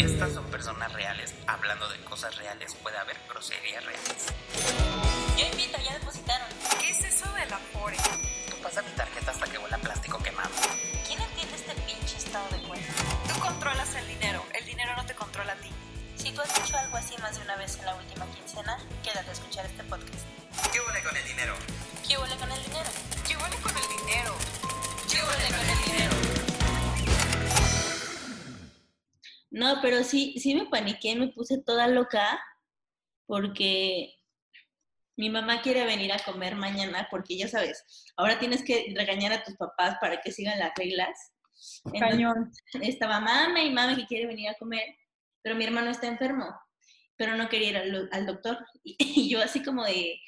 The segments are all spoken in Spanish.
Estas son personas reales. Hablando de cosas reales, puede haber groserías reales. Yo invito, ya depositaron. ¿Qué es eso del Afore? Tú pasa mi tarjeta hasta que huele a plástico quemado. ¿Quién entiende este pinche estado de cuenta? Tú controlas el dinero, el dinero no te controla a ti. Si tú has hecho algo así más de una vez en la última quincena, quédate a escuchar este podcast. ¿Qué huele con el dinero? ¿Qué huele con el dinero? No, pero sí, sí me paniqué, me puse toda loca porque mi mamá quiere venir a comer mañana porque ya sabes, ahora tienes que regañar a tus papás para que sigan las reglas. Entonces, Cañón. estaba mame y mame que quiere venir a comer, pero mi hermano está enfermo, pero no quería ir al, al doctor. Y, y yo así como de,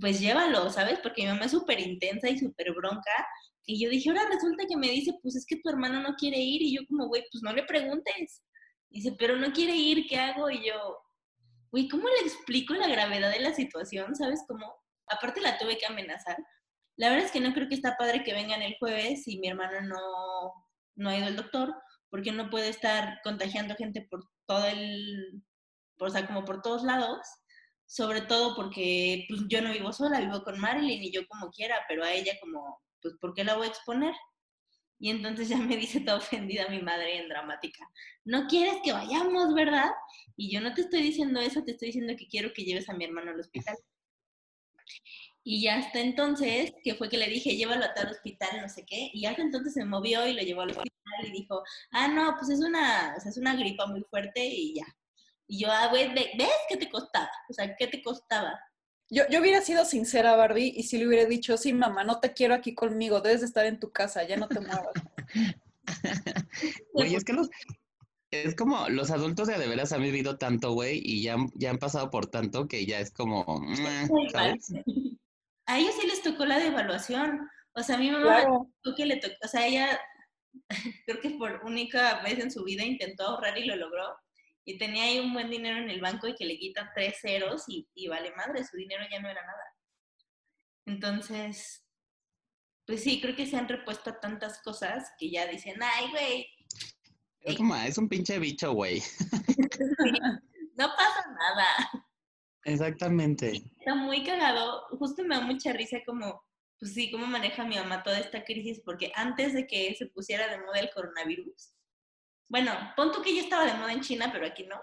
pues llévalo, ¿sabes? Porque mi mamá es súper intensa y súper bronca. Y yo dije, ahora resulta que me dice, pues es que tu hermano no quiere ir. Y yo como, güey, pues no le preguntes. Dice, pero no quiere ir, ¿qué hago? Y yo, güey, ¿cómo le explico la gravedad de la situación? ¿Sabes cómo? Aparte la tuve que amenazar. La verdad es que no creo que está padre que vengan el jueves y mi hermano no, no ha ido al doctor, porque no puede estar contagiando gente por todo el, o sea, como por todos lados, sobre todo porque pues, yo no vivo sola, vivo con Marilyn y yo como quiera, pero a ella como, pues, ¿por qué la voy a exponer? Y entonces ya me dice toda ofendida mi madre en dramática, no quieres que vayamos, ¿verdad? Y yo no te estoy diciendo eso, te estoy diciendo que quiero que lleves a mi hermano al hospital. Y ya hasta entonces, que fue que le dije, llévalo a tal hospital, no sé qué, y hasta entonces se movió y lo llevó al hospital y dijo, ah, no, pues es una, o sea, es una gripa muy fuerte y ya. Y yo, ah, güey, ve- ¿ves qué te costaba? O sea, ¿qué te costaba? Yo, yo hubiera sido sincera, Barbie, y si le hubiera dicho, sí, mamá, no te quiero aquí conmigo, debes de estar en tu casa, ya no te muevas. Güey, es que los... Es como los adultos de, de veras han vivido tanto, güey, y ya, han- ya han pasado por tanto que ya es como. A ellos sí les tocó la devaluación. O sea, a mi mamá Claro. que le tocó, o sea, ella creo que por única vez en su vida intentó ahorrar y lo logró. Y tenía ahí un buen dinero en el banco y que le quitan tres ceros y, y vale madre, su dinero ya no era nada. Entonces, pues sí, creo que se han repuesto a tantas cosas que ya dicen, ay, güey, Es como, es un pinche bicho, güey. no pasa nada. Exactamente. Está muy cagado. Justo me da mucha risa como, pues sí, cómo maneja mi mamá toda esta crisis, porque antes de que se pusiera de moda el coronavirus, bueno, pon tú que ya estaba de moda en China, pero aquí no.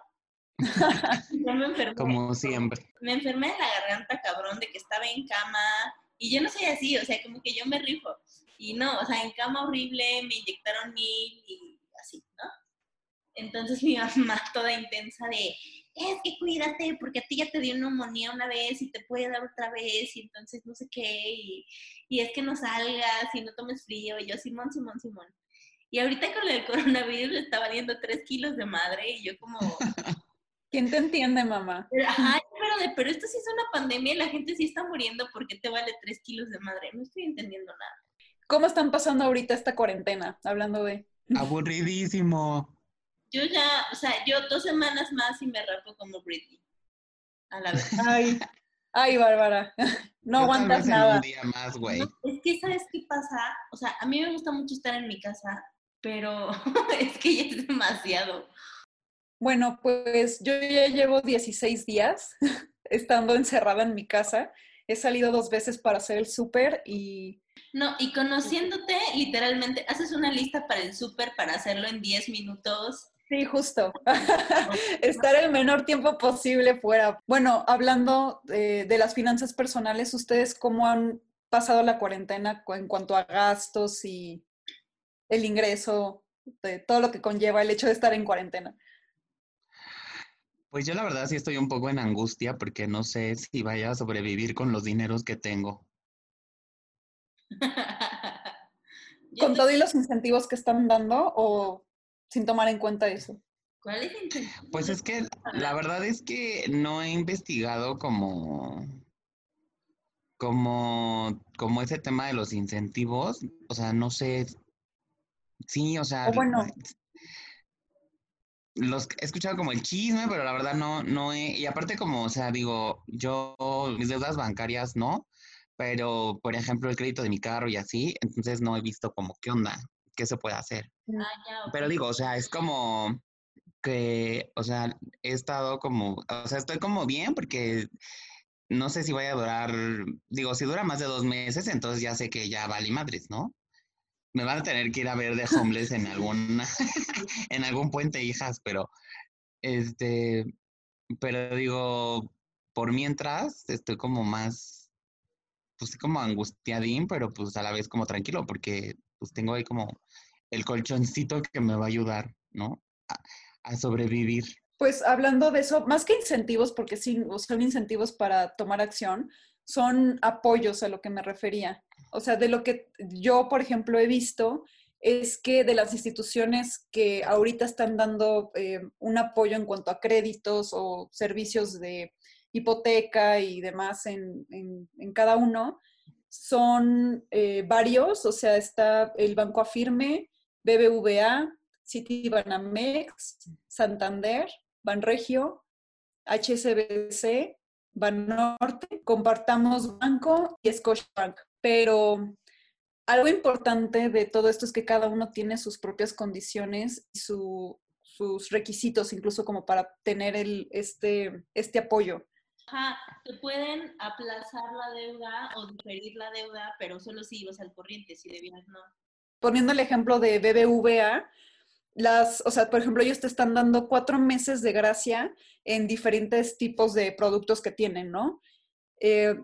Yo me enfermé, Como siempre. me enfermé de la garganta, cabrón, de que estaba en cama, y yo no soy así, o sea, como que yo me rifo. Y no, o sea, en cama horrible, me inyectaron mil y así, ¿no? Entonces mi mamá toda intensa de, es que cuídate, porque a ti ya te dio neumonía una vez y te puede dar otra vez, y entonces no sé qué, y, y es que no salgas y no tomes frío, y yo, Simón, Simón, Simón. Y ahorita con el coronavirus le está valiendo tres kilos de madre, y yo como, ¿Quién te entiende, mamá? pero, ay, pero, de, pero esto sí es una pandemia y la gente sí está muriendo porque te vale tres kilos de madre, no estoy entendiendo nada. ¿Cómo están pasando ahorita esta cuarentena? Hablando de... Aburridísimo. Yo ya, o sea, yo dos semanas más y me rapo como Britney. A la vez. Ay, ay, Bárbara, no Yo aguantas nada. Un día más, güey. No, es que, ¿sabes qué pasa? O sea, a mí me gusta mucho estar en mi casa, pero es que ya es demasiado. Bueno, pues yo ya llevo 16 días estando encerrada en mi casa. He salido dos veces para hacer el súper y No, y conociéndote, literalmente, haces una lista para el súper para hacerlo en 10 minutos. sí, justo, estar el menor tiempo posible fuera. Bueno, hablando eh, de las finanzas personales, ¿ustedes cómo han pasado la cuarentena cu- en cuanto a gastos y el ingreso, de todo lo que conlleva el hecho de estar en cuarentena? Pues yo la verdad sí estoy un poco en angustia porque no sé si vaya a sobrevivir con los dineros que tengo. ¿Con todo y los incentivos que están dando o sin tomar en cuenta eso? ¿Cuál es el? Pues es que la verdad es que no he investigado como, como, como ese tema de los incentivos. O sea, no sé. Sí, o sea, O bueno. los he escuchado como el chisme, pero la verdad no, no he, y aparte como, o sea, digo, yo mis deudas bancarias no, pero por ejemplo el crédito de mi carro y así, entonces no he visto como qué onda, qué se puede hacer. Ah, ya, ok. Pero digo, o sea, es como, que, o sea, he estado como, o sea, estoy como bien porque no sé si vaya a durar, digo, si dura más de dos meses, entonces ya sé que ya vale madres, ¿no? Me van a tener que ir a ver de homeless en algún, en algún puente, hijas, pero, este, pero digo, por mientras estoy como más, pues como angustiadín, pero pues a la vez como tranquilo, porque pues tengo ahí como el colchoncito que me va a ayudar, ¿no? A, a sobrevivir. Pues hablando de eso, más que incentivos, porque sí, son incentivos para tomar acción, son apoyos a lo que me refería. O sea, de lo que yo, por ejemplo, he visto es que de las instituciones que ahorita están dando eh, un apoyo en cuanto a créditos o servicios de hipoteca y demás en, en, cada uno, son eh, varios, o sea, está el Banco Afirme, BBVA, Citibanamex, Santander, Banregio, HSBC, Banorte, Compartamos Banco y Scotiabank. Pero algo importante de todo esto es que cada uno tiene sus propias condiciones y su, sus requisitos, incluso como para tener el, este, este apoyo. Ajá, te pueden aplazar la deuda o diferir la deuda, pero solo si ibas al corriente, si debías no. Poniendo el ejemplo de BBVA, las, o sea, por ejemplo, ellos te están dando cuatro meses de gracia en diferentes tipos de productos que tienen, ¿no? Eh,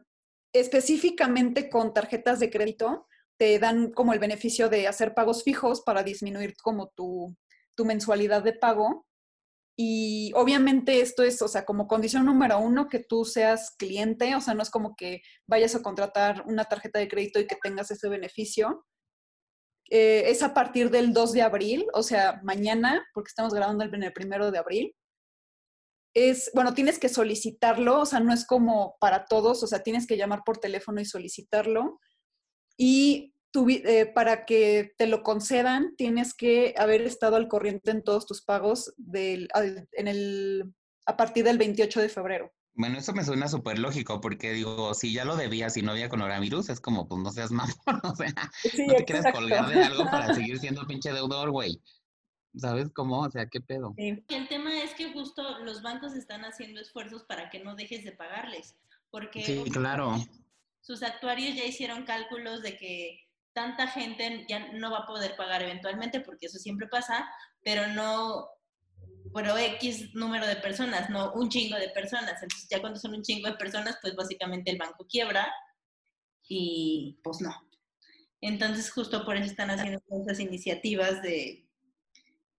específicamente con tarjetas de crédito, te dan como el beneficio de hacer pagos fijos para disminuir como tu, tu mensualidad de pago. Y obviamente esto es, o sea, como condición número uno, que tú seas cliente, o sea, no es como que vayas a contratar una tarjeta de crédito y que tengas ese beneficio. Eh, es a partir del 2 de abril, o sea, mañana, porque estamos grabando en el primero de abril. Es, bueno, tienes que solicitarlo, o sea, no es como para todos, o sea, tienes que llamar por teléfono y solicitarlo. Y eh, para que te lo concedan, tienes que haber estado al corriente en todos tus pagos del, en el, a partir del 28 de febrero. Bueno, eso me suena súper lógico, porque digo, si ya lo debías y no había coronavirus, es como, pues no seas mamón, o sea, Sí, no te quieras colgar de algo para seguir siendo pinche deudor, güey. ¿Sabes cómo? O sea, ¿qué pedo? Sí. El tema es que justo los bancos están haciendo esfuerzos para que no dejes de pagarles, porque Sí, claro. sus actuarios ya hicieron cálculos de que tanta gente ya no va a poder pagar eventualmente, porque eso siempre pasa, pero no, pero X número de personas, no un chingo de personas. Entonces ya cuando son un chingo de personas, pues básicamente el banco quiebra y pues no. Entonces justo por eso están haciendo esas iniciativas de,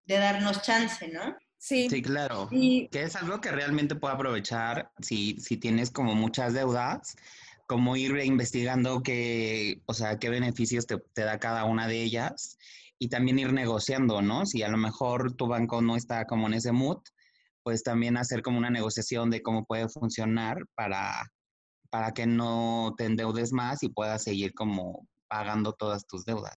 de darnos chance, ¿no? Sí. Sí, claro. Y Que es algo que realmente puedo aprovechar si, si tienes como muchas deudas, como ir investigando qué, o sea, qué beneficios te, te da cada una de ellas y también ir negociando, ¿no? Si a lo mejor tu banco no está como en ese mood, pues también hacer como una negociación de cómo puede funcionar para, para que no te endeudes más y puedas seguir como pagando todas tus deudas.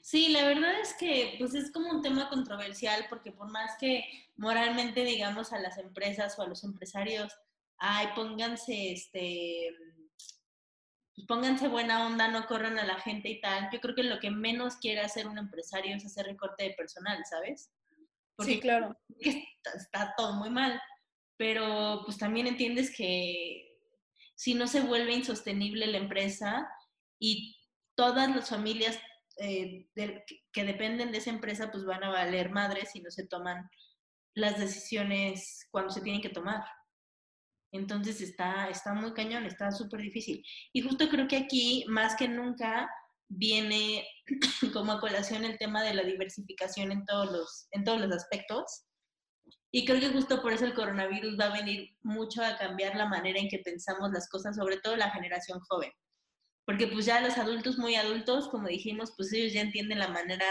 Sí, la verdad es que pues es como un tema controversial porque por más que moralmente digamos a las empresas o a los empresarios, ay, pónganse este pues, pónganse buena onda, no corran a la gente y tal. Yo creo que lo que menos quiere hacer un empresario es hacer recorte de personal, ¿sabes? sí, claro. está, está todo muy mal, pero pues también entiendes que si no se vuelve insostenible la empresa y todas las familias eh, de- que dependen de esa empresa pues van a valer madres si no se toman las decisiones cuando se tienen que tomar. Entonces está, está muy cañón, está súper difícil. Y justo creo que aquí, más que nunca, viene como a colación el tema de la diversificación en todos los, en todos los aspectos. Y creo que justo por eso el coronavirus va a venir mucho a cambiar la manera en que pensamos las cosas, sobre todo la generación joven. Porque pues ya los adultos muy adultos, como dijimos, pues ellos ya entienden la manera,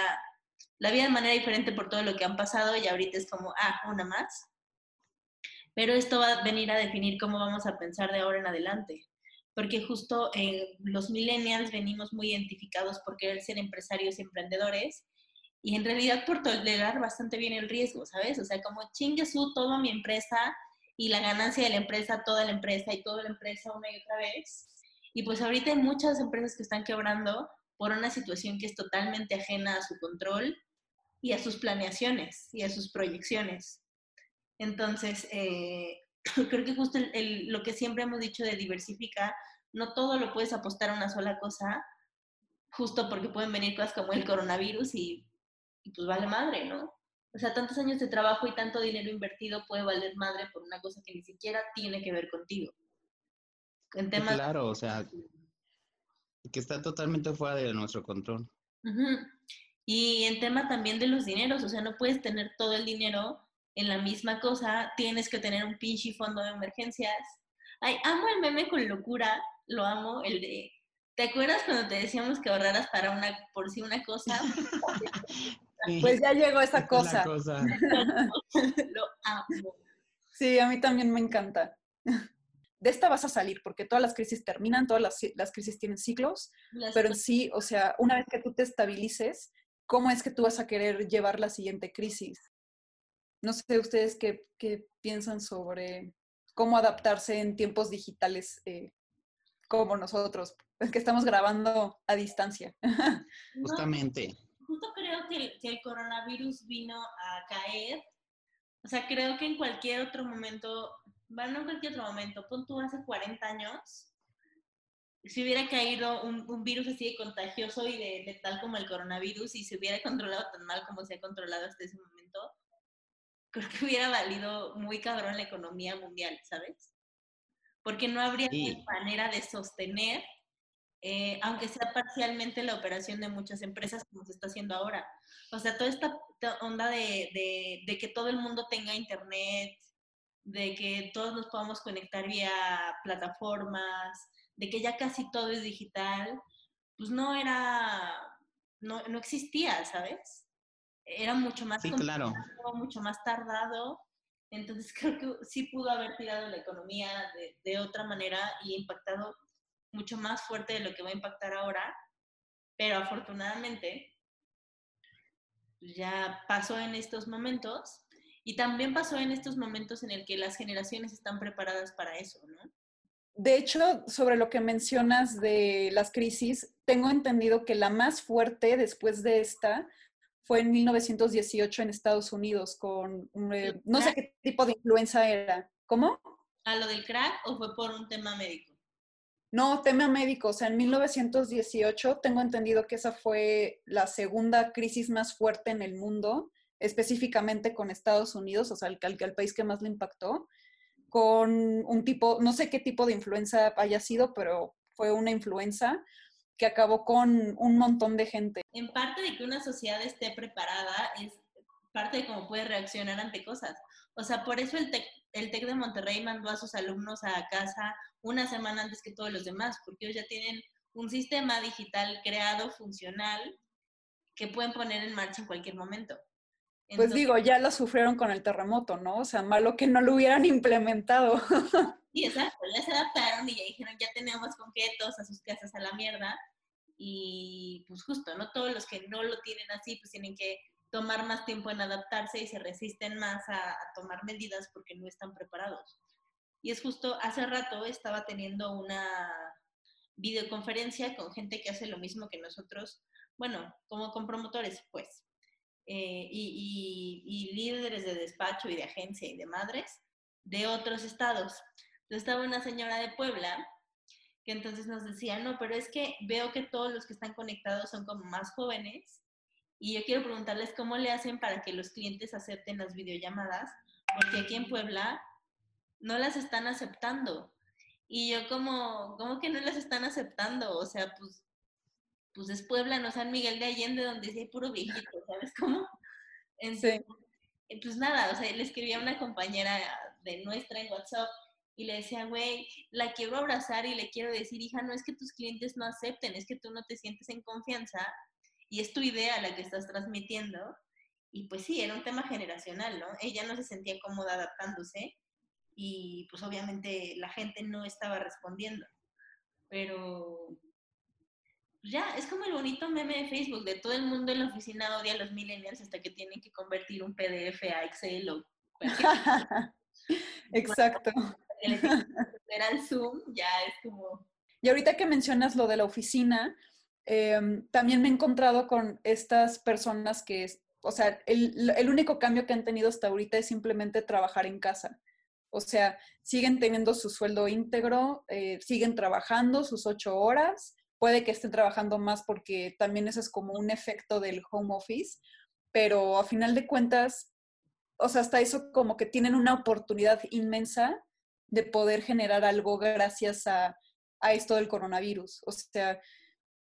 la vida de manera diferente por todo lo que han pasado y ahorita es como, ah, una más. Pero esto va a venir a definir cómo vamos a pensar de ahora en adelante. Porque justo los millennials venimos muy identificados por querer ser empresarios y emprendedores y en realidad por tolerar bastante bien el riesgo, ¿sabes? O sea, como chingue su todo mi empresa y la ganancia de la empresa, toda la empresa y toda la empresa una y otra vez. Y pues ahorita hay muchas empresas que están quebrando por una situación que es totalmente ajena a su control y a sus planeaciones y a sus proyecciones. Entonces, eh, creo que justo lo que siempre hemos dicho de diversificar, no todo lo puedes apostar a una sola cosa, justo porque pueden venir cosas como el coronavirus y, y pues vale madre, ¿no? O sea, tantos años de trabajo y tanto dinero invertido puede valer madre por una cosa que ni siquiera tiene que ver contigo. En temas... Claro, o sea, que está totalmente fuera de nuestro control. Y en tema también de los dineros, o sea, no puedes tener todo el dinero en la misma cosa, tienes que tener un pinche fondo de emergencias. Ay, amo el meme con locura, lo amo, el de, ¿te acuerdas cuando te decíamos que ahorraras para una, por si una cosa? Pues ya llegó esa cosa. cosa. lo amo. Sí, a mí también me encanta. De esta vas a salir, porque todas las crisis terminan, todas las, las crisis tienen ciclos, pero en sí, o sea, una vez que tú te estabilices, ¿cómo es que tú vas a querer llevar la siguiente crisis? No sé ustedes qué, qué piensan sobre cómo adaptarse en tiempos digitales eh, como nosotros, que estamos grabando a distancia. Justamente justo creo que el, que el coronavirus vino a caer. O sea, creo que en cualquier otro momento, bueno, no en cualquier otro momento, pon tú hace 40 años, si hubiera caído un, un virus así de contagioso y de letal como el coronavirus y se hubiera controlado tan mal como se ha controlado hasta ese momento, creo que hubiera valido muy cabrón la economía mundial, ¿sabes? Porque no habría manera de sostener eh, aunque sea parcialmente la operación de muchas empresas como se está haciendo ahora. O sea, toda esta onda de, de, que todo el mundo tenga internet, de que todos nos podamos conectar vía plataformas, de que ya casi todo es digital, pues no era, no, no existía, ¿sabes? Era mucho más sí, claro. mucho más tardado. Entonces creo que sí pudo haber tirado la economía de, de otra manera y impactado mucho más fuerte de lo que va a impactar ahora, pero afortunadamente ya pasó en estos momentos y también pasó en estos momentos en el que las generaciones están preparadas para eso, ¿no? De hecho, sobre lo que mencionas de las crisis, tengo entendido que la más fuerte después de esta fue en 1918 en Estados Unidos con, eh, no sé qué tipo de influenza era. ¿Cómo? ¿A lo del crack o fue por un tema médico? No, tema médico. O sea, en 1918 tengo entendido que esa fue la segunda crisis más fuerte en el mundo, específicamente con Estados Unidos, o sea, el, el, país que más le impactó, con un tipo, no sé qué tipo de influenza haya sido, pero fue una influenza que acabó con un montón de gente. En parte de que una sociedad esté preparada es parte de cómo puede reaccionar ante cosas. O sea, por eso el TEC, el TEC de Monterrey mandó a sus alumnos a casa una semana antes que todos los demás, porque ellos ya tienen un sistema digital creado, funcional, que pueden poner en marcha en cualquier momento. pues digo, ya lo sufrieron con el terremoto, ¿no? O sea, malo que no lo hubieran implementado. Sí, exacto, ya se adaptaron y ya dijeron, ya tenemos con qué todos a sus casas a la mierda. Y pues justo, ¿no? Todos los que no lo tienen así, pues tienen que tomar más tiempo en adaptarse y se resisten más a, a tomar medidas porque no están preparados. Y es justo, hace rato estaba teniendo una videoconferencia con gente que hace lo mismo que nosotros, bueno, como con promotores, pues, eh, y, y, líderes de despacho y de agencia y de madres de otros estados. Entonces estaba una señora de Puebla que entonces nos decía, no, pero es que veo que todos los que están conectados son como más jóvenes y yo quiero preguntarles cómo le hacen para que los clientes acepten las videollamadas, porque aquí en Puebla no las están aceptando. Y yo como, ¿cómo que no las están aceptando? O sea, pues, pues es Puebla, no San Miguel de Allende, donde sí hay puro viejito, ¿sabes cómo? Entonces, Pues nada, o sea, le escribí a una compañera de nuestra en WhatsApp y le decía, güey, la quiero abrazar y le quiero decir, hija, no es que tus clientes no acepten, es que tú no te sientes en confianza y es tu idea la que estás transmitiendo. Y pues sí, era un tema generacional, ¿no? Ella no se sentía cómoda adaptándose y pues obviamente la gente no estaba respondiendo. Pero pues, ya, es como el bonito meme de Facebook, de todo el mundo en la oficina odia a los millennials hasta que tienen que convertir un PDF a Excel o Exacto. Era el Zoom, ya es como... Y ahorita que mencionas lo de la oficina, em, también me he encontrado con estas personas que o sea, el, el único cambio que han tenido hasta ahorita es simplemente trabajar en casa. O sea, siguen teniendo su sueldo íntegro, eh, siguen trabajando sus ocho horas, puede que estén trabajando más porque también eso es como un efecto del home office, pero a final de cuentas, o sea, hasta eso como que tienen una oportunidad inmensa de poder generar algo gracias a, a esto del coronavirus. O sea,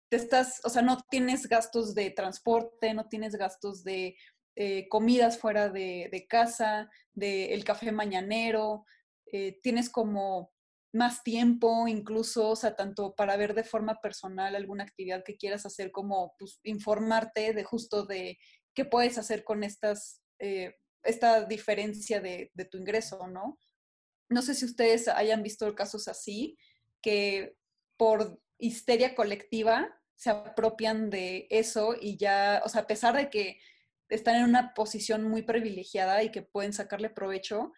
te estás, o sea, no tienes gastos de transporte, no tienes gastos de eh, comidas fuera de, casa, del café mañanero, eh, tienes como más tiempo incluso, o sea, tanto para ver de forma personal alguna actividad que quieras hacer, como pues, informarte de justo de qué puedes hacer con estas, eh, esta diferencia de, de, tu ingreso, ¿no? No sé si ustedes hayan visto casos así, que por histeria colectiva se apropian de eso y ya, o sea, a pesar de que están en una posición muy privilegiada y que pueden sacarle provecho,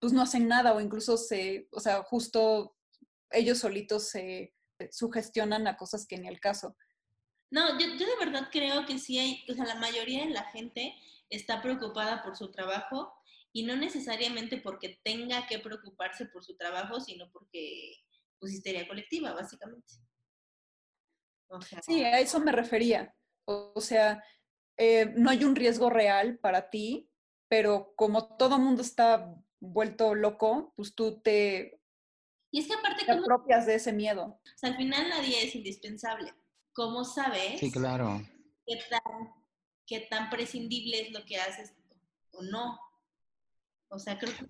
pues no hacen nada o incluso se, o sea, justo ellos solitos se sugestionan a cosas que ni el caso. No, yo, yo, de verdad creo que sí hay, o sea, la mayoría de la gente está preocupada por su trabajo y no necesariamente porque tenga que preocuparse por su trabajo, sino porque, pues, histeria colectiva, básicamente. O sea, sí, a eso me refería. O, o sea, eh, no hay un riesgo real para ti, pero como todo mundo está vuelto loco, pues tú te, y es que aparte te apropias de ese miedo. O sea, al final nadie es indispensable. ¿Cómo sabes? Sí, claro. Qué tan, qué tan prescindible es lo que haces o no?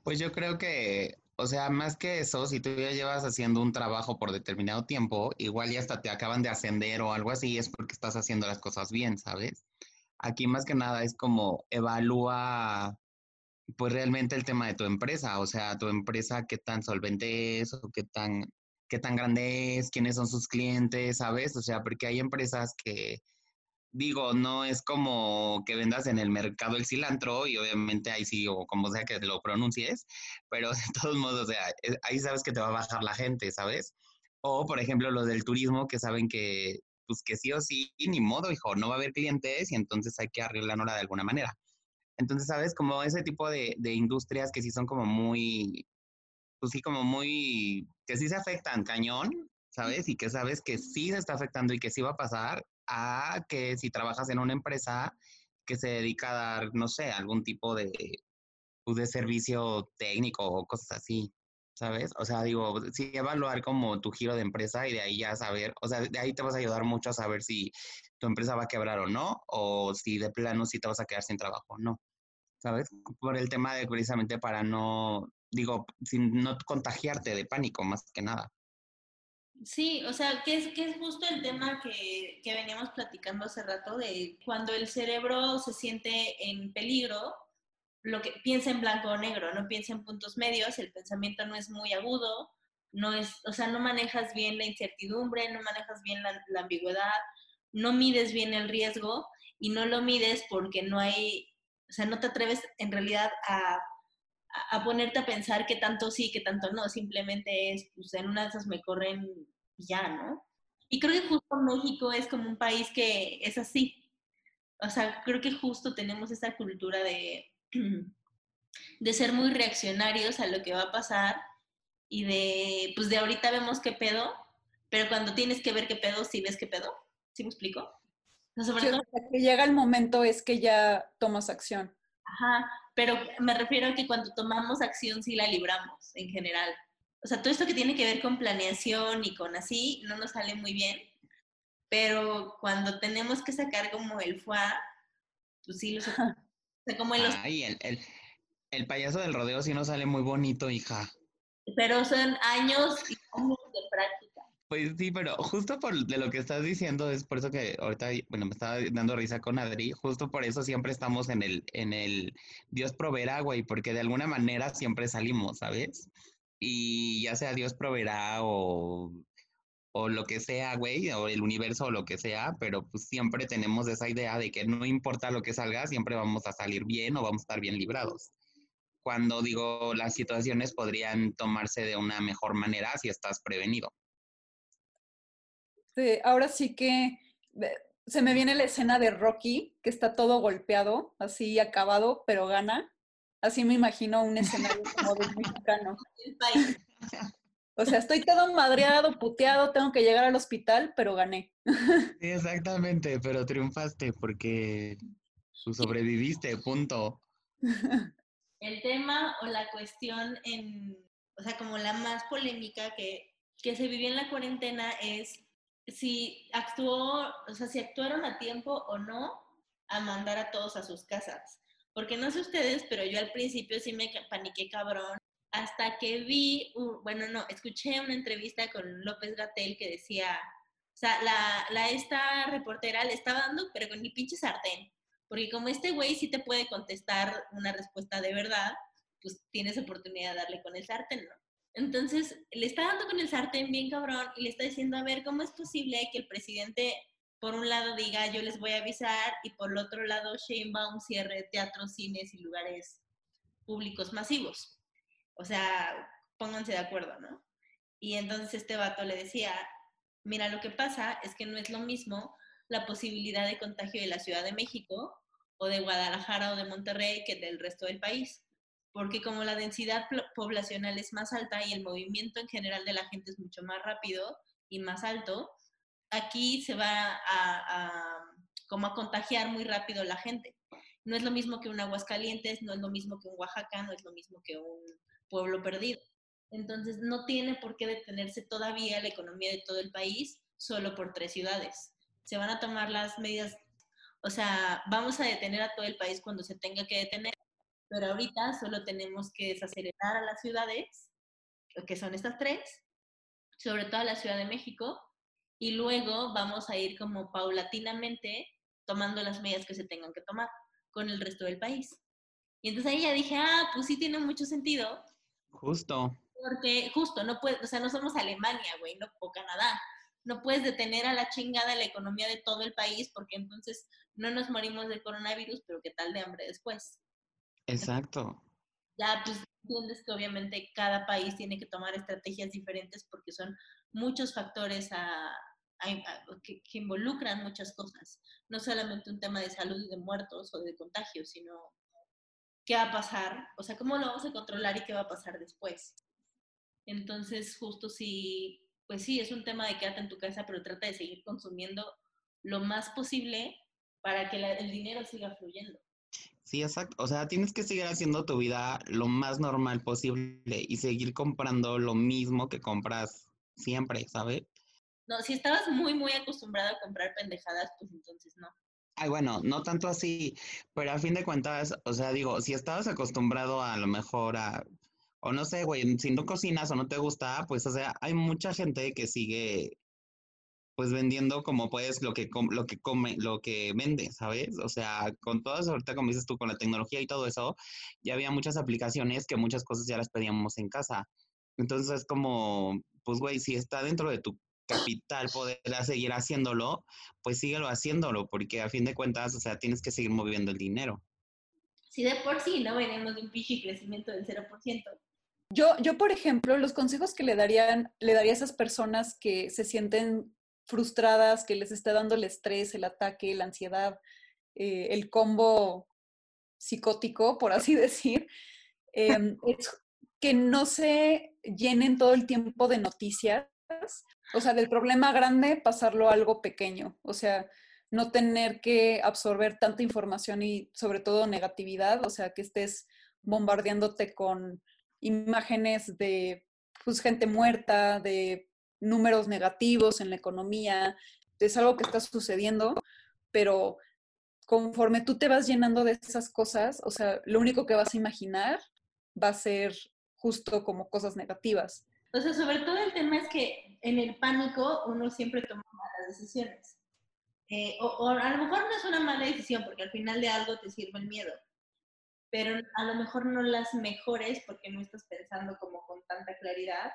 Pues yo creo que, o sea, más que eso, si tú ya llevas haciendo un trabajo por determinado tiempo, igual ya hasta te acaban de ascender o algo así, es porque estás haciendo las cosas bien, ¿sabes? Aquí más que nada es como evalúa pues realmente el tema de tu empresa, o sea, tu empresa qué tan solvente es o qué tan qué tan grande es, quiénes son sus clientes, ¿sabes? O sea, porque hay empresas que digo, no es como que vendas en el mercado el cilantro y obviamente ahí sí o como sea que lo pronuncies, pero de todos modos, o sea, ahí sabes que te va a bajar la gente, ¿sabes? O por ejemplo los del turismo que saben que pues que sí o sí, ni modo, hijo, no va a haber clientes y entonces hay que arreglarla de alguna manera. Entonces, ¿sabes? Como ese tipo de, de industrias que sí son como muy, pues sí, como muy, que sí se afectan cañón, ¿sabes? Y que sabes que sí se está afectando y que sí va a pasar, a que si trabajas en una empresa que se dedica a dar, no sé, algún tipo de, pues, de servicio técnico o cosas así. ¿sabes? O sea, digo, sí evaluar como tu giro de empresa y de ahí ya saber, o sea, de ahí te vas a ayudar mucho a saber si tu empresa va a quebrar o no, o si de plano sí te vas a quedar sin trabajo o no, ¿sabes? Por el tema de precisamente para no, digo, no contagiarte de pánico más que nada. Sí, o sea, que es, que es justo el tema que, que veníamos platicando hace rato de cuando el cerebro se siente en peligro, lo que piensa en blanco o negro, no piensa en puntos medios, el pensamiento no es muy agudo, no es, o sea, no manejas bien la incertidumbre, no manejas bien la, ambigüedad, no mides bien el riesgo y no lo mides porque no hay, o sea, no te atreves en realidad a, a ponerte a pensar que tanto sí, que tanto no, simplemente es, pues en una de esas me corren ya, ¿no? Y creo que justo México es como un país que es así. O sea, creo que justo tenemos esa cultura de, de ser muy reaccionarios a lo que va a pasar y de, pues de ahorita vemos qué pedo, pero cuando tienes que ver qué pedo, sí ves qué pedo. ¿Sí me explico? que llega el momento es que ya tomas acción. Ajá, pero me refiero a que cuando tomamos acción sí la libramos en general. O sea, todo esto que tiene que ver con planeación y con así no nos sale muy bien, pero cuando tenemos que sacar como el fuá, pues sí lo como en los... Ay, el, el, el, payaso del rodeo sí no sale muy bonito, hija. Pero son años y años de práctica. Pues sí, pero justo por de lo que estás diciendo, es por eso que ahorita, bueno, me estaba dando risa con Adri, justo por eso siempre estamos en el, en el Dios proveerá, güey, porque de alguna manera siempre salimos, ¿sabes? Y ya sea Dios proveerá o o lo que sea, güey, o el universo o lo que sea, pero pues siempre tenemos esa idea de que no importa lo que salga, siempre vamos a salir bien o vamos a estar bien librados. Cuando digo las situaciones podrían tomarse de una mejor manera si estás prevenido. Sí, ahora sí que se me viene la escena de Rocky, que está todo golpeado, así acabado, pero gana. Así me imagino un escenario como del mexicano. El país. O sea, estoy todo madreado, puteado, tengo que llegar al hospital, pero gané. Sí, exactamente, pero triunfaste porque tú sobreviviste, punto. El tema o la cuestión en, o sea, como la más polémica que, que se vivió en la cuarentena es si actuó, o sea, si actuaron a tiempo o no a mandar a todos a sus casas. Porque no sé ustedes, pero yo al principio sí me paniqué cabrón. Hasta que vi, uh, bueno, no, escuché una entrevista con López Gatel que decía, o sea, la, la esta reportera le estaba dando, pero con mi pinche sartén. Porque como este güey sí te puede contestar una respuesta de verdad, pues tienes oportunidad de darle con el sartén, ¿no? Entonces, le está dando con el sartén bien cabrón y le está diciendo, a ver, ¿cómo es posible que el presidente, por un lado, diga, yo les voy a avisar, y por el otro lado, Sheinbaum cierre teatros, cines y lugares públicos masivos? O sea, pónganse de acuerdo, ¿no? Y entonces este vato le decía, mira, lo que pasa es que no es lo mismo la posibilidad de contagio de la Ciudad de México o de Guadalajara o de Monterrey que del resto del país porque como la densidad poblacional es más alta y el movimiento en general de la gente es mucho más rápido y más alto, aquí se va a, como a contagiar muy rápido la gente. No es lo mismo que un Aguascalientes, no es lo mismo que un Oaxaca, no es lo mismo que un pueblo perdido. Entonces no tiene por qué detenerse todavía la economía de todo el país solo por tres ciudades. Se van a tomar las medidas, o sea, vamos a detener a todo el país cuando se tenga que detener pero ahorita solo tenemos que desacelerar a las ciudades, que son estas tres, sobre todo a la Ciudad de México, y luego vamos a ir como paulatinamente tomando las medidas que se tengan que tomar con el resto del país. Y entonces ahí ya dije, ah, pues sí tiene mucho sentido, Justo. porque justo, no puedes, o sea, no somos Alemania, güey, no o Canadá. No puedes detener a la chingada la economía de todo el país porque entonces no nos morimos del coronavirus, pero qué tal de hambre después Exacto. ya pues entiendes que obviamente cada país tiene que tomar estrategias diferentes porque son muchos factores a- que, que involucran muchas cosas. No solamente un tema de salud y de muertos o de contagios, sino qué va a pasar, o sea, cómo lo vamos a controlar y qué va a pasar después. Entonces, justo si, pues sí, es un tema de quédate en tu casa, pero trata de seguir consumiendo lo más posible para que la- el dinero siga fluyendo. Sí, exacto. O sea, tienes que seguir haciendo tu vida lo más normal posible y seguir comprando lo mismo que compras siempre, ¿sabes? No, si estabas muy, muy acostumbrado a comprar pendejadas, pues entonces no. Ay, bueno, no tanto así, pero a fin de cuentas, o sea, digo, si estabas acostumbrado a lo mejor a, o no sé, güey, si no cocinas o no te gusta, pues, o sea, hay mucha gente que sigue, pues, vendiendo como puedes lo que, com- lo que come, lo que vende, ¿sabes? O sea, con todas, ahorita como dices tú, con la tecnología y todo eso, ya había muchas aplicaciones que muchas cosas ya las pedíamos en casa. Entonces, es como, pues, güey, si está dentro de tu capital poder seguir haciéndolo, pues síguelo haciéndolo, porque a fin de cuentas, o sea, tienes que seguir moviendo el dinero. Si de por sí no venimos de un pinche crecimiento del 0%, Yo, yo, por ejemplo, los consejos que le darían, le daría a esas personas que se sienten frustradas, que les está dando el estrés, el ataque, la ansiedad, eh, el combo psicótico, por así decir, em, es que no se llenen todo el tiempo de noticias, o sea, del problema grande pasarlo a algo pequeño, o sea, no tener que absorber tanta información y sobre todo negatividad, o sea, que estés bombardeándote con imágenes de pues, gente muerta, de números negativos en la economía, es algo que está sucediendo, pero conforme tú te vas llenando de esas cosas, o sea, lo único que vas a imaginar va a ser justo como cosas negativas. O sea, sobre todo el tema es que en el pánico uno siempre toma malas decisiones. Eh, o, o a lo mejor no es una mala decisión porque al final de algo te sirve el miedo, pero a lo mejor no las mejores porque no estás pensando como con tanta claridad.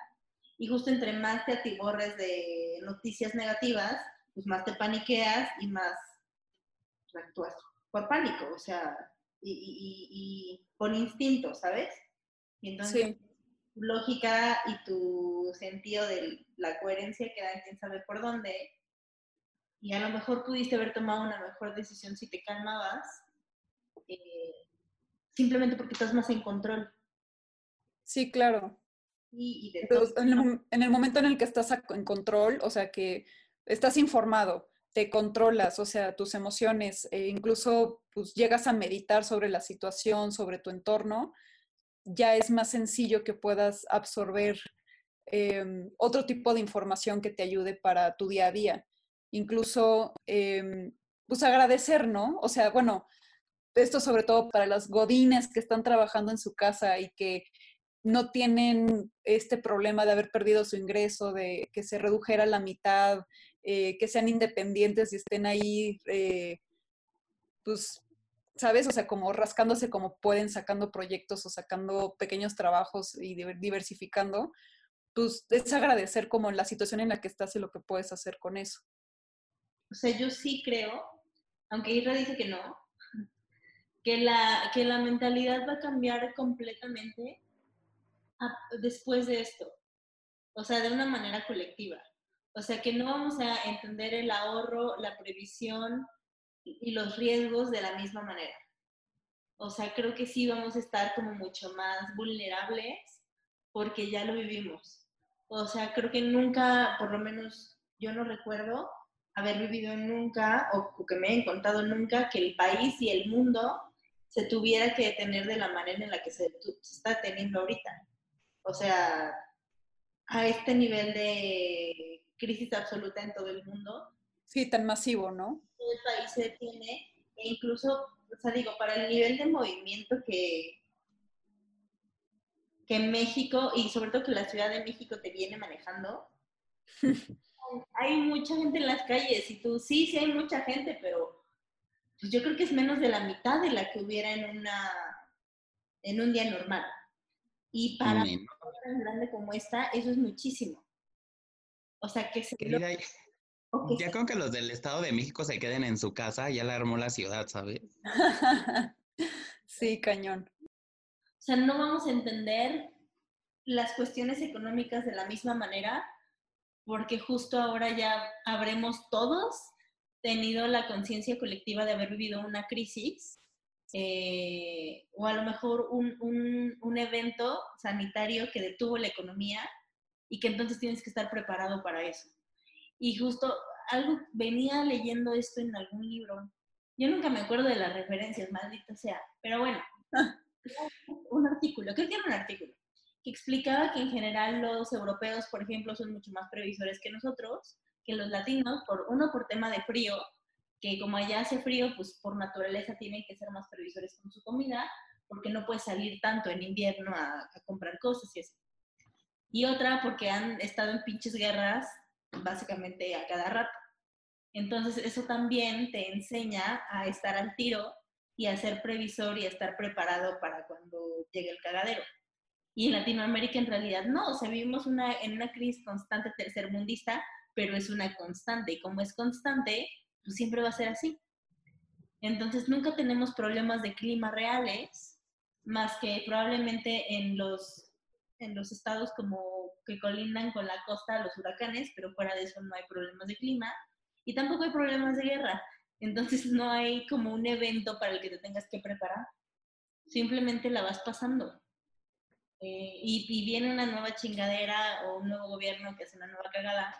Y justo entre más te atiborres de noticias negativas, pues más te paniqueas y más actúas por pánico, o sea, y, y- por instinto, ¿sabes? Y entonces. Tu lógica y tu sentido de la coherencia quedan quién sabe por dónde. y a lo mejor pudiste haber tomado una mejor decisión si te calmabas, eh, simplemente porque estás más en control. Sí, claro. Y, y de Pero todo- en, el, en el momento en el que estás en control, o sea, que estás informado, te controlas, o sea, tus emociones, e incluso pues llegas a meditar sobre la situación, sobre tu entorno, ya es más sencillo que puedas absorber em, otro tipo de información que te ayude para tu día a día. Incluso, em, pues agradecer, ¿no? O sea, bueno, esto sobre todo para las godines que están trabajando en su casa y que no tienen este problema de haber perdido su ingreso, de que se redujera la mitad, eh, que sean independientes y estén ahí, eh, pues, ¿sabes? O sea, como rascándose como pueden, sacando proyectos o sacando pequeños trabajos y diver- diversificando, pues es agradecer como la situación en la que estás y lo que puedes hacer con eso. O sea, yo sí creo, aunque Isra dice que no, que la, que la mentalidad va a cambiar completamente a- después de esto. O sea, de una manera colectiva. O sea, que no vamos a entender el ahorro, la previsión y los riesgos de la misma manera. O sea, creo que sí vamos a estar como mucho más vulnerables porque ya lo vivimos. O sea, creo que nunca, por lo menos yo no recuerdo haber vivido nunca o que me hayan contado nunca que el país y el mundo se tuviera que detener de la manera en la que se, se está teniendo ahorita. O sea, a este nivel de crisis absoluta en todo el mundo, Sí, tan masivo, ¿no? Todo el país se detiene e incluso, o sea, digo, para el nivel de movimiento que, que México y sobre todo que la Ciudad de México te viene manejando, hay mucha gente en las calles y tú, sí, sí hay mucha gente, pero pues yo creo que es menos de la mitad de la que hubiera en una en un día normal. Y para una tan grande como esta, eso es muchísimo. O sea, que se Querida, ya con que los del Estado de México se queden en su casa, ya la armó la ciudad, ¿sabes? sí, cañón. O sea, no vamos a entender las cuestiones económicas de la misma manera porque justo ahora ya habremos todos tenido la conciencia colectiva de haber vivido una crisis eh, o a lo mejor un, un, un evento sanitario que detuvo la economía y que entonces tienes que estar preparado para eso. Y justo algo, venía leyendo esto en algún libro. Yo nunca me acuerdo de las referencias, maldita sea, pero bueno, un artículo, creo que era un artículo, que explicaba que en general los europeos, por ejemplo, son mucho más previsores que nosotros, que los latinos, por uno por tema de frío, que como allá hace frío, pues por naturaleza tienen que ser más previsores con su comida, porque no puedes salir tanto en invierno a, a comprar cosas y así. Y otra porque han estado en pinches guerras básicamente a cada rato. Entonces eso también te enseña a estar al tiro y a ser previsor y a estar preparado para cuando llegue el cagadero. Y en Latinoamérica en realidad no, o sea, vivimos una, en una crisis constante tercermundista, pero es una constante y como es constante, pues siempre va a ser así. Entonces nunca tenemos problemas de clima reales, más que probablemente en los, en los estados como que colindan con la costa, los huracanes, pero fuera de eso no hay problemas de clima y tampoco hay problemas de guerra. Entonces no hay como un evento para el que te tengas que preparar. Simplemente la vas pasando. Eh, y, y viene una nueva chingadera o un nuevo gobierno que hace una nueva cagada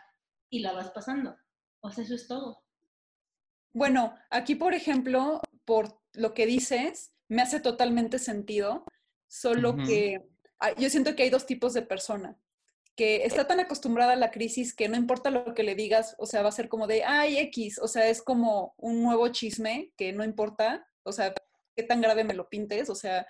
y la vas pasando. O sea, eso es todo. Bueno, aquí, por ejemplo, por lo que dices, me hace totalmente sentido, solo Ujú. que ah, yo siento que hay dos tipos de persona, que está tan acostumbrada a la crisis que no importa lo que le digas, o sea, va a ser como de, ay, X, o sea, es como un nuevo chisme que no importa, o sea, qué tan grave me lo pintes, o sea,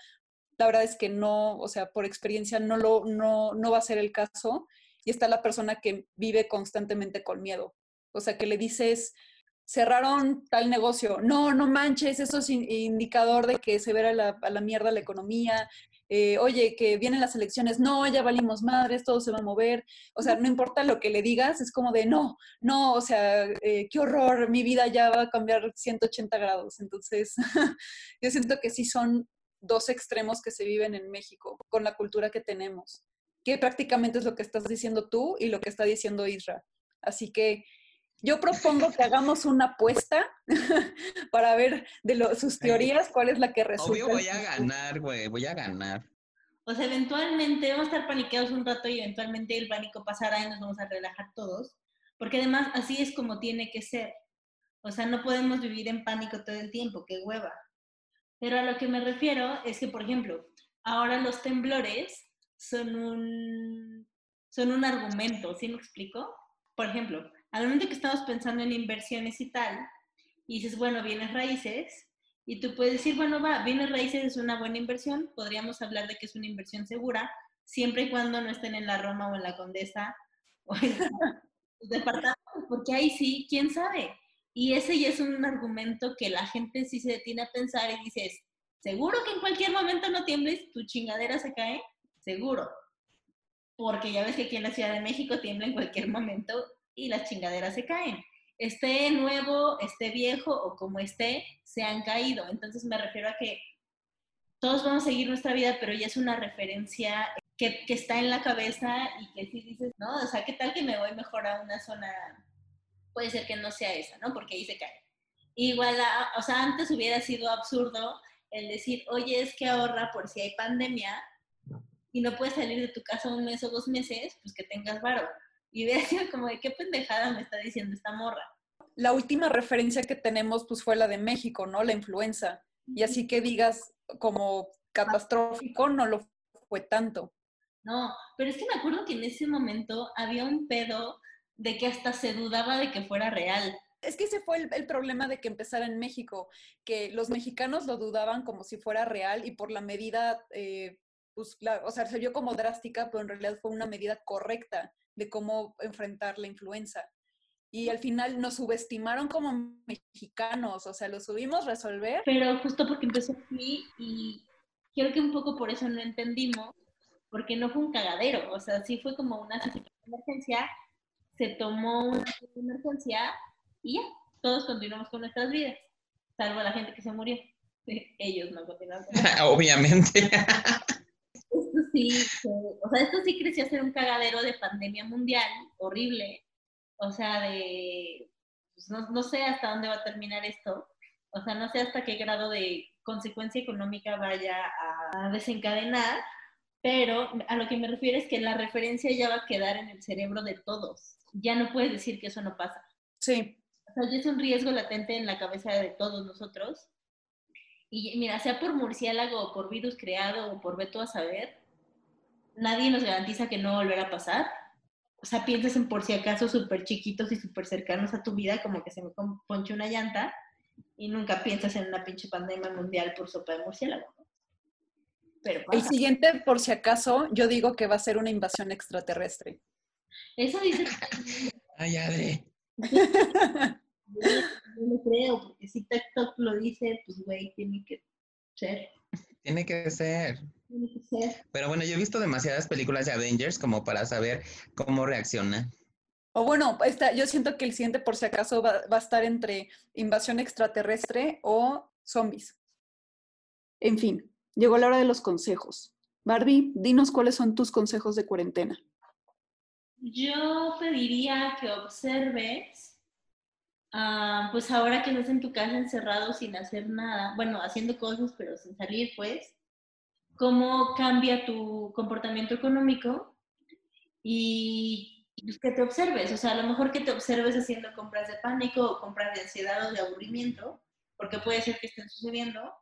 la verdad es que no, o sea, por experiencia no, lo, no, no va a ser el caso, y está la persona que vive constantemente con miedo, o sea, que le dices, cerraron tal negocio. No, no manches, eso es in- indicador de que se verá la, a la mierda la economía. Eh, oye, que vienen las elecciones, no, ya valimos madres, todo se va a mover. O sea, no importa lo que le digas, es como de, no, no, o sea, eh, qué horror, mi vida ya va a cambiar 180 grados. Entonces, yo siento que sí son dos extremos que se viven en México con la cultura que tenemos, que prácticamente es lo que estás diciendo tú y lo que está diciendo Isra. Así que Yo propongo que hagamos una apuesta para ver de lo- sus teorías cuál es la que resulta. Obvio voy a ganar, güey, voy a ganar. O sea, eventualmente vamos a estar paniqueados un rato y eventualmente el pánico pasará y nos vamos a relajar todos. Porque además así es como tiene que ser. O sea, no podemos vivir en pánico todo el tiempo, qué hueva. Pero a lo que me refiero es que, por ejemplo, ahora los temblores son un, son un argumento, ¿sí me explico? Por ejemplo, al momento que estamos pensando en inversiones y tal, y dices, bueno, bienes raíces, y tú puedes decir, bueno, va, bienes raíces es una buena inversión, podríamos hablar de que es una inversión segura, siempre y cuando no estén en la Roma o en la Condesa o en los departamentos, porque ahí sí, quién sabe. Y ese ya es un argumento que la gente sí se detiene a pensar y dices, ¿seguro que en cualquier momento no tiembles, tu chingadera se cae? Seguro. Porque ya ves que aquí en la Ciudad de México tiembla en cualquier momento y las chingaderas se caen. Esté nuevo, esté viejo o como esté, se han caído. Entonces me refiero a que todos vamos a seguir nuestra vida, pero ya es una referencia que, está en la cabeza y que si dices, no, o sea, ¿qué tal que me voy mejor a una zona? Puede ser que no sea esa, ¿no? Porque ahí se cae. Igual, o sea, antes hubiera sido absurdo el decir, oye, es que ahorra por si hay pandemia y no puedes salir de tu casa un mes o dos meses, pues que tengas varo. Y sido como de qué pendejada me está diciendo esta morra. La última referencia que tenemos pues fue la de México, ¿no? La influenza. Y así que digas como catastrófico no lo fue tanto. No, pero es que me acuerdo que en ese momento había un pedo de que hasta se dudaba de que fuera real. Es que ese fue el, el problema de que empezara en México, que los mexicanos lo dudaban como si fuera real y por la medida, eh, pues, la- o sea, se vio como drástica, pero en realidad fue una medida correcta de cómo enfrentar la influenza. Y al final nos subestimaron como mexicanos, o sea, lo subimos resolver. Pero justo porque empezó aquí y creo que un poco por eso no entendimos, porque no fue un cagadero, o sea, sí fue como una situación de emergencia, se tomó una emergencia y ya, todos continuamos con nuestras vidas, salvo la gente que se murió. Ellos no continuaron con Obviamente. Sí, o sea, esto sí creció a ser un cagadero de pandemia mundial, horrible. O sea, de, pues, no, no sé hasta dónde va a terminar esto. O sea, no sé hasta qué grado de consecuencia económica vaya a desencadenar, pero a lo que me refiero es que la referencia ya va a quedar en el cerebro de todos. Ya no puedes decir que eso no pasa. Sí, O sea, ya es un riesgo latente en la cabeza de todos nosotros. Y mira, sea por murciélago o por virus creado o por veto a saber, nadie nos garantiza que no volverá a pasar. O sea, piensas en por si acaso súper chiquitos y súper cercanos a tu vida, como que se me ponche una llanta, y nunca piensas en una pinche pandemia mundial por sopa de murciélago. ¿no? Pero el siguiente, por si acaso, yo digo que va a ser una invasión extraterrestre. Eso dice Ay, Adri. yo no lo creo, porque si TikTok lo dice, pues güey, tiene que ser. Tiene que ser. Tiene que ser. Pero bueno, yo he visto demasiadas películas de Avengers como para saber cómo reacciona. O bueno, esta, yo siento que el siguiente, por si acaso, va, va a estar entre invasión extraterrestre o zombies. En fin, llegó la hora de los consejos. Barbie, dinos cuáles son tus consejos de cuarentena. Yo pediría que observes, ah, pues ahora que estás en tu casa encerrado sin hacer nada, bueno, haciendo cosas pero sin salir, pues, cómo cambia tu comportamiento económico y pues, que te observes, o sea, a lo mejor que te observes haciendo compras de pánico o compras de ansiedad o de aburrimiento, porque puede ser que estén sucediendo,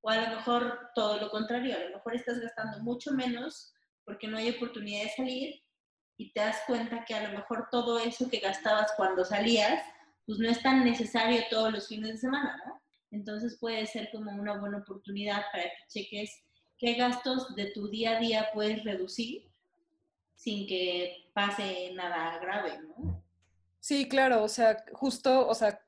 o a lo mejor todo lo contrario, a lo mejor estás gastando mucho menos porque no hay oportunidad de salir y te das cuenta que a lo mejor todo eso que gastabas cuando salías, pues no es tan necesario todos los fines de semana, ¿no? Entonces puede ser como una buena oportunidad para que cheques qué gastos de tu día a día puedes reducir sin que pase nada grave, ¿no? Sí, claro, o sea, justo, o sea,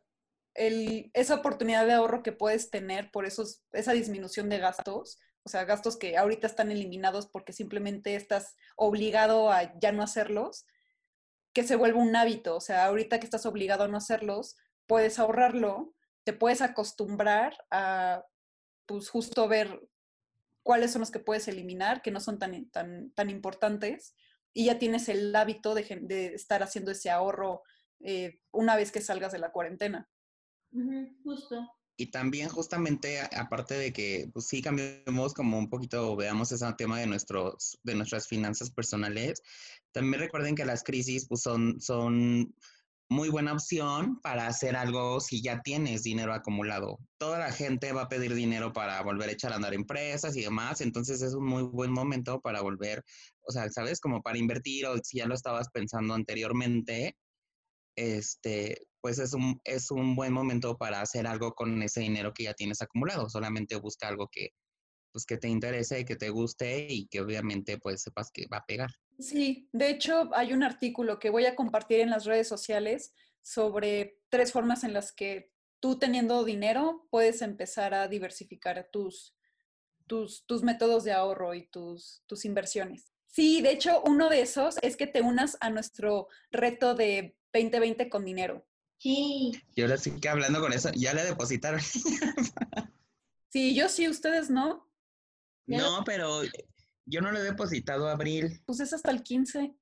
el, esa oportunidad de ahorro que puedes tener por esos, esa disminución de gastos, o sea, gastos que ahorita están eliminados porque simplemente estás obligado a ya no hacerlos, que se vuelva un hábito, o sea, ahorita que estás obligado a no hacerlos, puedes ahorrarlo, te puedes acostumbrar a, pues justo ver cuáles son los que puedes eliminar, que no son tan, tan, tan importantes, y ya tienes el hábito de, de estar haciendo ese ahorro eh, una vez que salgas de la cuarentena. Justo. Y también justamente, aparte de que pues sí cambiemos como un poquito, veamos ese tema de, nuestros, de nuestras finanzas personales, también recuerden que las crisis pues son, son muy buena opción para hacer algo si ya tienes dinero acumulado. Toda la gente va a pedir dinero para volver a echar a andar empresas y demás, entonces es un muy buen momento para volver, o sea, ¿sabes? Como para invertir o si ya lo estabas pensando anteriormente, este, pues es un, es un buen momento para hacer algo con ese dinero que ya tienes acumulado. Solamente busca algo que, pues, que te interese, que te guste y que obviamente pues sepas que va a pegar. Sí, de hecho hay un artículo que voy a compartir en las redes sociales sobre tres formas en las que tú teniendo dinero puedes empezar a diversificar tus, tus, tus métodos de ahorro y tus, tus inversiones. Sí, de hecho uno de esos es que te unas a nuestro reto de 2020 con dinero. Sí. Y ahora sí que hablando con eso, ya le depositaron. Sí, yo sí, ustedes no. No, pero yo no lo he depositado a abril. Pues es hasta el 15.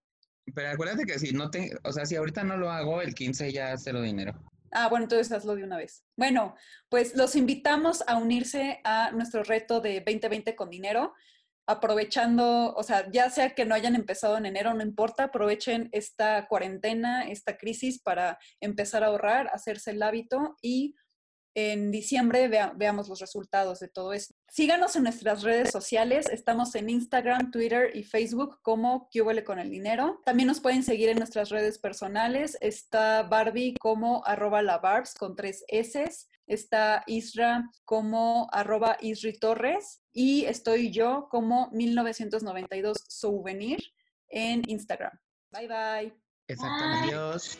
Pero acuérdate que si no te, o sea, si ahorita no lo hago, el 15 ya cero dinero. Ah, bueno, entonces hazlo de una vez. Bueno, pues los invitamos a unirse a nuestro reto de 2020 con dinero, aprovechando, o sea, ya sea que no hayan empezado en enero, no importa, aprovechen esta cuarentena, esta crisis para empezar a ahorrar, hacerse el hábito y en diciembre vea- veamos los resultados de todo esto. Síganos en nuestras redes sociales. Estamos en Instagram, Twitter y Facebook como ¿Qué huele con el dinero? También nos pueden seguir en nuestras redes personales. Está Barbie como arroba la con tres S. Está Isra como arroba Isri Torres. Y estoy yo como 1992 Souvenir en Instagram. Bye bye. Exacto, Bye. adiós.